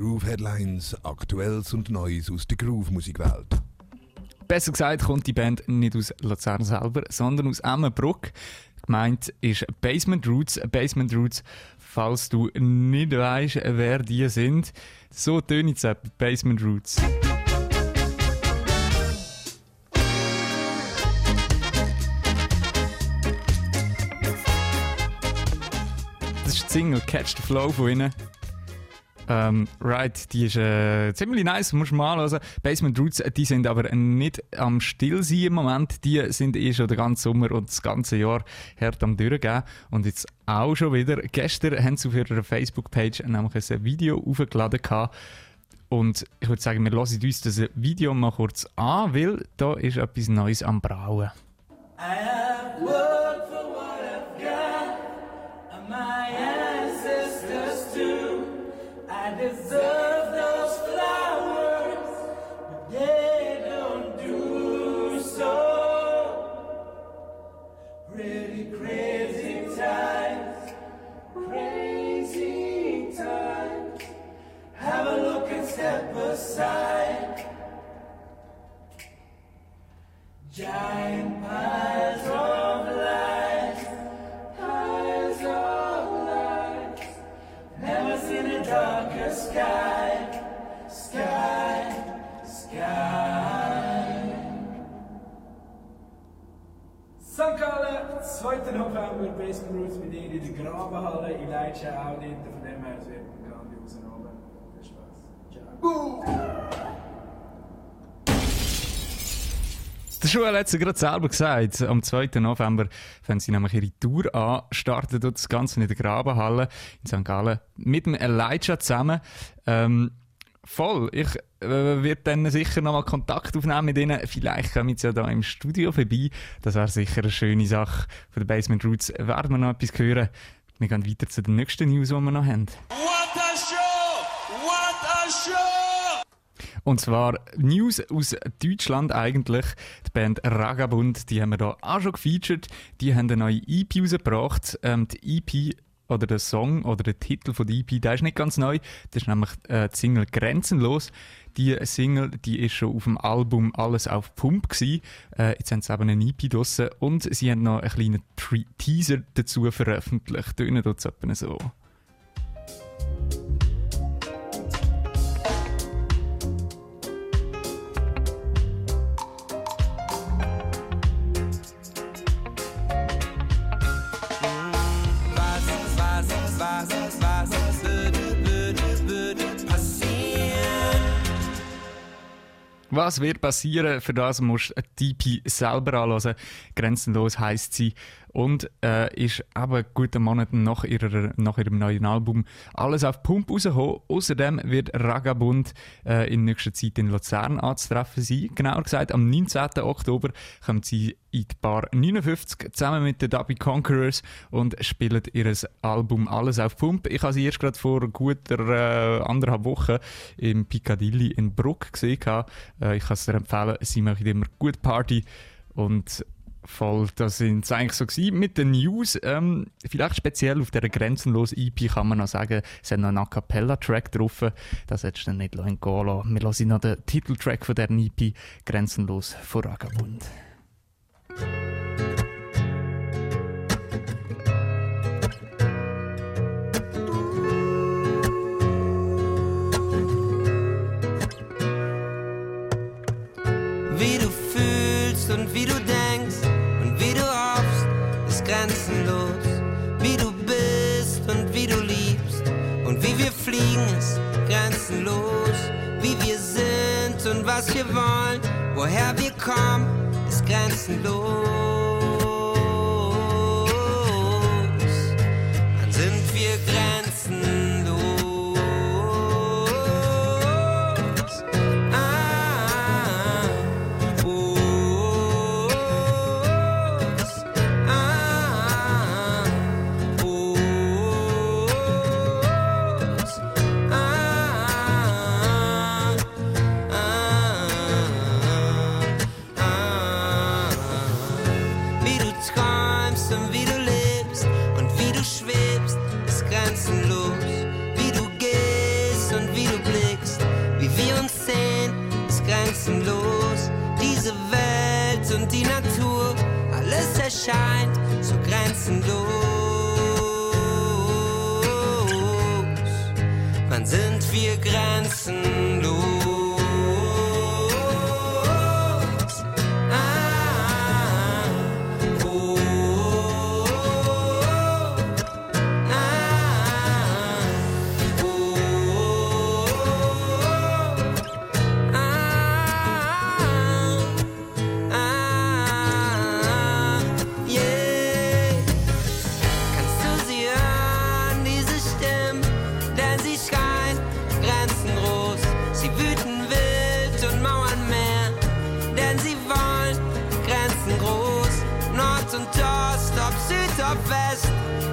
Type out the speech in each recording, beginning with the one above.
Groove Headlines, Aktuelles und Neues aus der Groove-Musikwelt. Besser gesagt kommt die Band nicht aus Luzern selber, sondern aus Emmenbruck. Gemeint ist Basement Roots. Basement Roots, falls du nicht weißt, wer die sind, so tönt es Basement Roots. Das ist die Single Catch the Flow von ihnen. Ähm, right, die ist äh, ziemlich nice, muss mal hören. Basement Roots, die sind aber nicht am Stillsein im Moment. Die sind eh schon den ganzen Sommer und das ganze Jahr hart am Durchgehen. Und jetzt auch schon wieder. Gestern haben sie auf ihrer Facebook-Page nämlich ein Video aufgeladen. Und ich würde sagen, wir hören uns das Video mal kurz an, weil da ist etwas Neues am Brauen. I St. Gallen, 2. November, Basement Roots mit dir in der Grabenhalle, in Leitschen auch dort. Von dem her, es wird ein grandioser Abend. Viel Spaß. Ciao. Der Joel hat es gerade selber gesagt. Am 2. November fangen sie nämlich ihre Tour an, starten dort das Ganze in der Grabenhalle in St. Gallen mit dem Elijah zusammen. Ähm, voll. Ich äh, werde dann sicher nochmal Kontakt aufnehmen mit ihnen. Vielleicht kommen sie ja da im Studio vorbei. Das wäre sicher eine schöne Sache. Von den Basement Roots werden wir noch etwas hören. Wir gehen weiter zu den nächsten News, die wir noch haben. What a show! What a show! Und zwar News aus Deutschland eigentlich. Die Band Ragabund, die haben wir da auch schon gefeatured. Die haben eine neue EP rausgebracht. Ähm, die EP oder der Song oder der Titel von der EP, der ist nicht ganz neu. Das ist nämlich äh, die Single Grenzenlos. Die Single, die ist schon auf dem Album Alles auf Pump gewesen. Äh, jetzt haben sie eben eine EP draussen und sie haben noch einen kleinen Teaser dazu veröffentlicht. Tönen dort so. Was wird passieren? Für das musst du EP selber anhören. Grenzenlos heisst sie. Und äh, ist eben guten Monaten nach, ihrer, nach ihrem neuen Album alles auf Pump rausgekommen. Außerdem wird Ragabund äh, in nächster Zeit in Luzern anzutreffen sein. Genauer gesagt, am 19. Oktober kommt sie in die Bar 59 zusammen mit den Dubby Conquerors und spielen ihr Album Alles auf Pump. Ich habe sie erst gerade vor guter äh, anderthalb Wochen im Piccadilly in Bruck gesehen. Äh, ich kann es dir empfehlen, sie machen immer gut Party und Voll, das sind es eigentlich so. Mit den News, ähm, vielleicht speziell auf dieser grenzenlosen EP kann man noch sagen, es hat noch einen A Cappella-Track drauf. Das hättest du nicht gehen lassen. Wir hören noch den Titeltrack von dieser EP, Grenzenlos von Ragabund. Wie du fühlst und wie du denkst und wie du hoffst, ist grenzenlos. Wie du bist und wie du liebst und wie wir fliegen, ist grenzenlos. Wie wir sind und was wir wollen, woher wir kommen, ist grenzenlos. Und die Natur, alles erscheint so grenzenlos. Wann sind wir grenzenlos?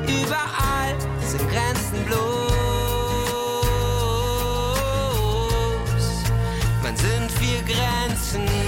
überall sind Grenzen bloß. Man sind wir Grenzen.